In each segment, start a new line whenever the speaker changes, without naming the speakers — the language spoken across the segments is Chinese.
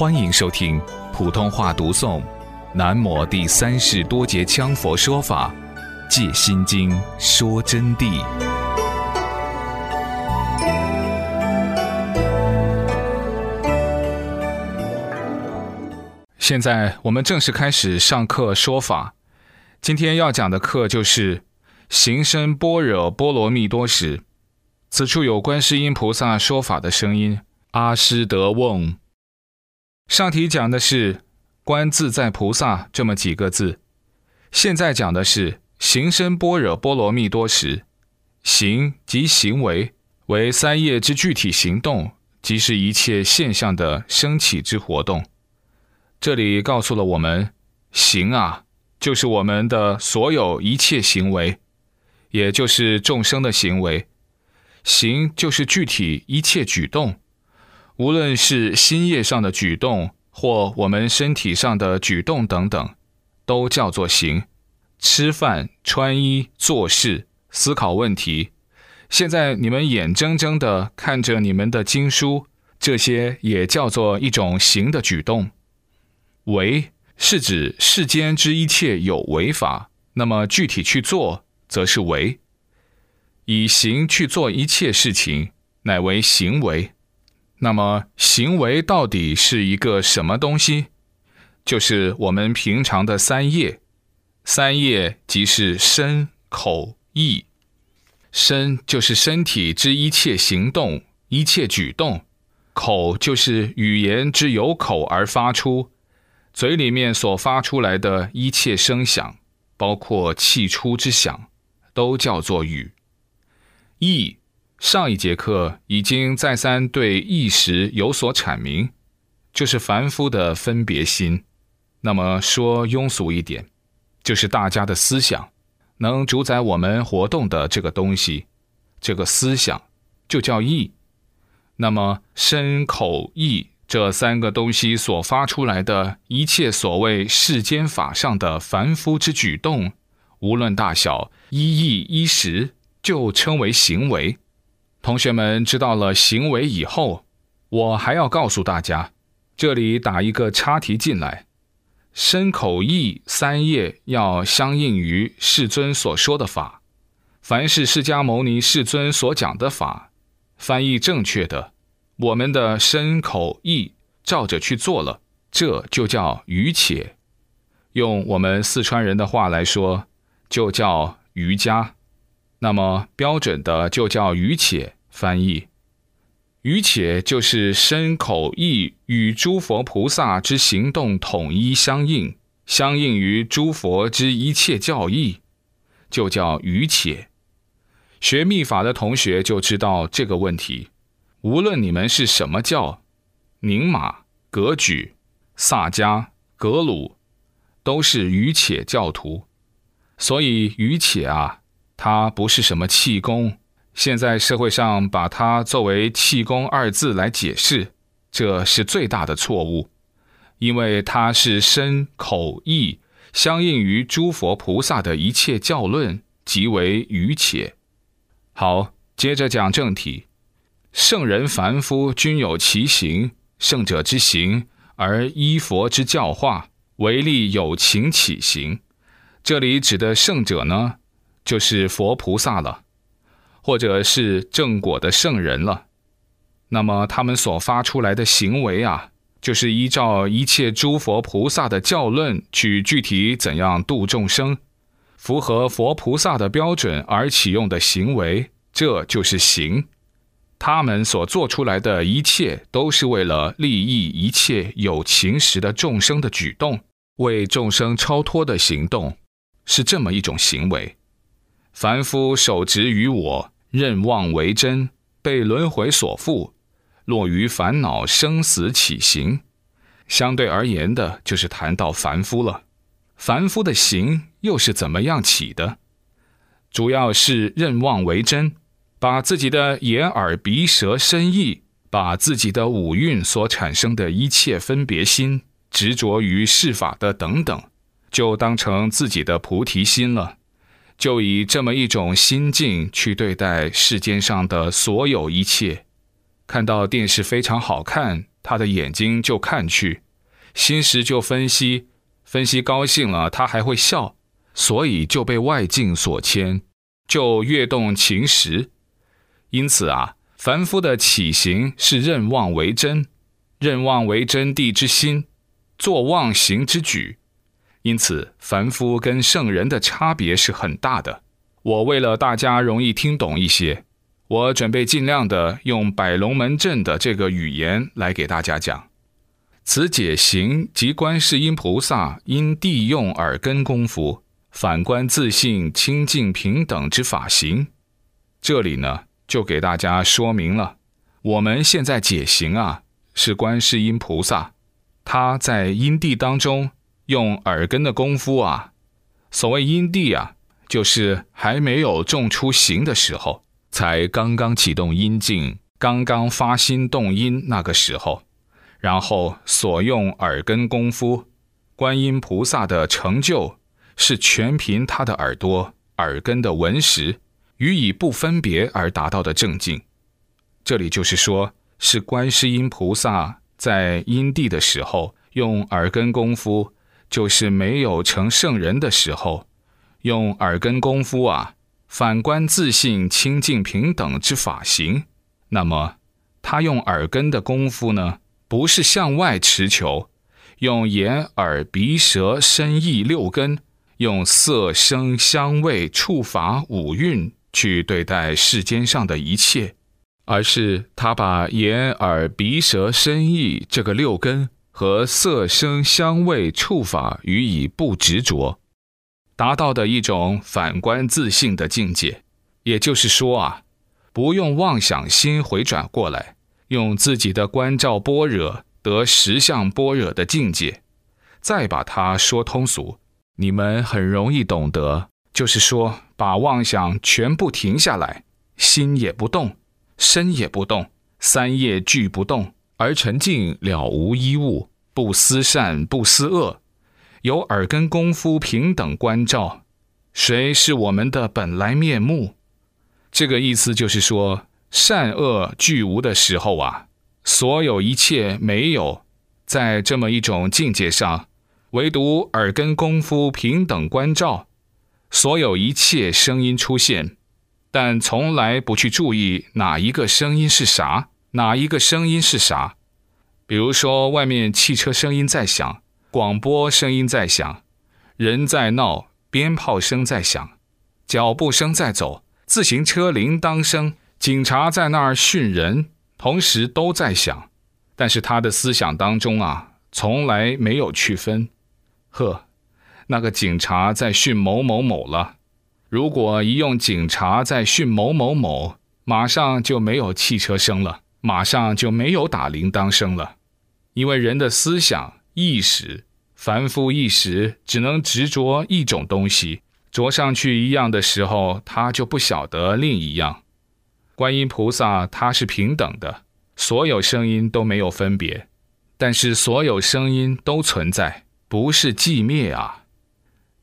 欢迎收听普通话读诵《南摩第三世多杰羌佛说法借心经说真谛》。现在我们正式开始上课说法。今天要讲的课就是行深般若波罗蜜多时。此处有观世音菩萨说法的声音。阿施德翁。上题讲的是“观自在菩萨”这么几个字，现在讲的是“行深般若波罗蜜多时”。行即行为，为三业之具体行动，即是一切现象的升起之活动。这里告诉了我们，行啊，就是我们的所有一切行为，也就是众生的行为。行就是具体一切举动。无论是心业上的举动，或我们身体上的举动等等，都叫做行。吃饭、穿衣、做事、思考问题，现在你们眼睁睁地看着你们的经书，这些也叫做一种行的举动。为是指世间之一切有为法，那么具体去做，则是为。以行去做一切事情，乃为行为。那么，行为到底是一个什么东西？就是我们平常的三业。三业即是身、口、意。身就是身体之一切行动、一切举动；口就是语言之由口而发出，嘴里面所发出来的一切声响，包括气出之响，都叫做语。意。上一节课已经再三对意识有所阐明，就是凡夫的分别心。那么说庸俗一点，就是大家的思想能主宰我们活动的这个东西，这个思想就叫意。那么身口意这三个东西所发出来的一切所谓世间法上的凡夫之举动，无论大小，一意一时，就称为行为。同学们知道了行为以后，我还要告诉大家，这里打一个插题进来：身口意三业要相应于世尊所说的法。凡是释迦牟尼世尊所讲的法，翻译正确的，我们的身口意照着去做了，这就叫瑜且。用我们四川人的话来说，就叫瑜伽。那么标准的就叫于且翻译，于且就是身口意与诸佛菩萨之行动统一相应，相应于诸佛之一切教义，就叫于且。学密法的同学就知道这个问题。无论你们是什么教，宁玛、格举、萨迦、格鲁，都是于且教徒，所以于且啊。它不是什么气功，现在社会上把它作为气功二字来解释，这是最大的错误，因为它是身口意相应于诸佛菩萨的一切教论，即为愚且。好，接着讲正题，圣人凡夫均有其行，圣者之行而依佛之教化，唯利有情起行。这里指的圣者呢？就是佛菩萨了，或者是正果的圣人了。那么他们所发出来的行为啊，就是依照一切诸佛菩萨的教论去具体怎样度众生，符合佛菩萨的标准而启用的行为，这就是行。他们所做出来的一切，都是为了利益一切有情时的众生的举动，为众生超脱的行动，是这么一种行为。凡夫守执于我，任妄为真，被轮回所缚，落于烦恼生死起行。相对而言的，就是谈到凡夫了。凡夫的行又是怎么样起的？主要是任妄为真，把自己的眼耳鼻舌身意，把自己的五蕴所产生的一切分别心、执着于世法的等等，就当成自己的菩提心了。就以这么一种心境去对待世间上的所有一切，看到电视非常好看，他的眼睛就看去，心识就分析，分析高兴了，他还会笑，所以就被外境所牵，就跃动情识。因此啊，凡夫的起行是任妄为真，任妄为真谛之心，作妄行之举。因此，凡夫跟圣人的差别是很大的。我为了大家容易听懂一些，我准备尽量的用百龙门阵的这个语言来给大家讲。此解行即观世音菩萨因地用耳根功夫，反观自信清净平等之法行。这里呢，就给大家说明了，我们现在解行啊，是观世音菩萨，他在因地当中。用耳根的功夫啊，所谓因地啊，就是还没有种出形的时候，才刚刚启动阴境，刚刚发心动因那个时候，然后所用耳根功夫，观音菩萨的成就是全凭他的耳朵、耳根的闻识，予以不分别而达到的正境。这里就是说，是观世音菩萨在因地的时候用耳根功夫。就是没有成圣人的时候，用耳根功夫啊，反观自信清净平等之法行。那么，他用耳根的功夫呢，不是向外持求，用眼耳鼻舌身意六根，用色声香味触法五蕴去对待世间上的一切，而是他把眼耳鼻舌身意这个六根。和色声香味触法予以不执着，达到的一种反观自性的境界。也就是说啊，不用妄想心回转过来，用自己的观照般若得实相般若的境界，再把它说通俗，你们很容易懂得。就是说，把妄想全部停下来，心也不动，身也不动，三业俱不动，而沉静了无一物。不思善，不思恶，有耳根功夫平等关照，谁是我们的本来面目？这个意思就是说，善恶俱无的时候啊，所有一切没有，在这么一种境界上，唯独耳根功夫平等关照，所有一切声音出现，但从来不去注意哪一个声音是啥，哪一个声音是啥。比如说，外面汽车声音在响，广播声音在响，人在闹，鞭炮声在响，脚步声在走，自行车铃铛声，警察在那儿训人，同时都在响。但是他的思想当中啊，从来没有区分。呵，那个警察在训某某某了。如果一用警察在训某某某，马上就没有汽车声了，马上就没有打铃铛声了。因为人的思想意识，凡夫意识只能执着一种东西，着上去一样的时候，他就不晓得另一样。观音菩萨他是平等的，所有声音都没有分别，但是所有声音都存在，不是寂灭啊。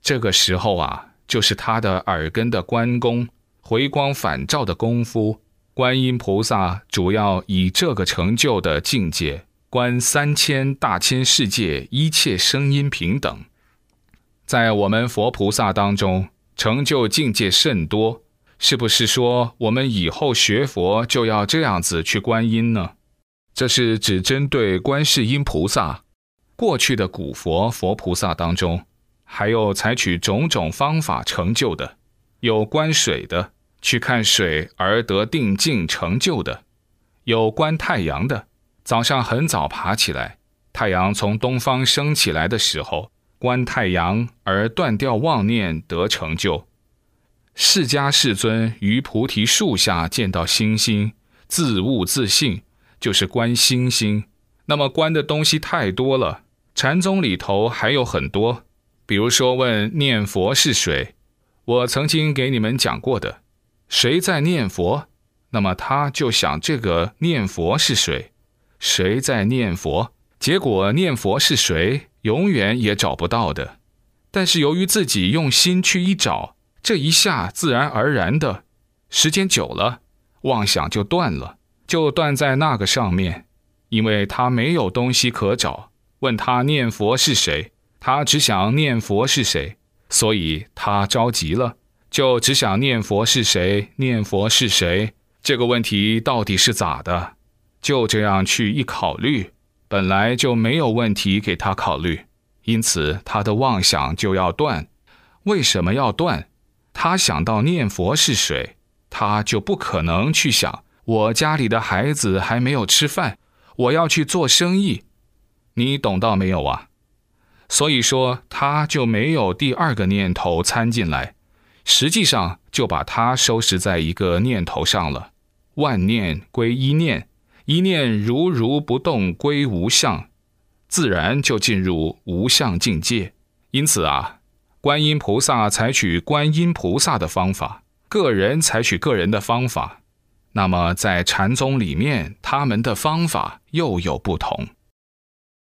这个时候啊，就是他的耳根的关公回光返照的功夫。观音菩萨主要以这个成就的境界。观三千大千世界一切声音平等，在我们佛菩萨当中成就境界甚多，是不是说我们以后学佛就要这样子去观音呢？这是只针对观世音菩萨。过去的古佛佛菩萨当中，还有采取种种方法成就的，有观水的，去看水而得定境成就的，有观太阳的。早上很早爬起来，太阳从东方升起来的时候，观太阳而断掉妄念得成就。释迦世尊于菩提树下见到星星，自悟自信，就是观星星。那么观的东西太多了，禅宗里头还有很多，比如说问念佛是谁，我曾经给你们讲过的，谁在念佛，那么他就想这个念佛是谁。谁在念佛？结果念佛是谁，永远也找不到的。但是由于自己用心去一找，这一下自然而然的，时间久了，妄想就断了，就断在那个上面。因为他没有东西可找。问他念佛是谁，他只想念佛是谁，所以他着急了，就只想念佛是谁，念佛是谁。这个问题到底是咋的？就这样去一考虑，本来就没有问题给他考虑，因此他的妄想就要断。为什么要断？他想到念佛是谁，他就不可能去想我家里的孩子还没有吃饭，我要去做生意。你懂到没有啊？所以说他就没有第二个念头参进来，实际上就把它收拾在一个念头上了。万念归一念。一念如如不动归无相，自然就进入无相境界。因此啊，观音菩萨采取观音菩萨的方法，个人采取个人的方法。那么在禅宗里面，他们的方法又有不同。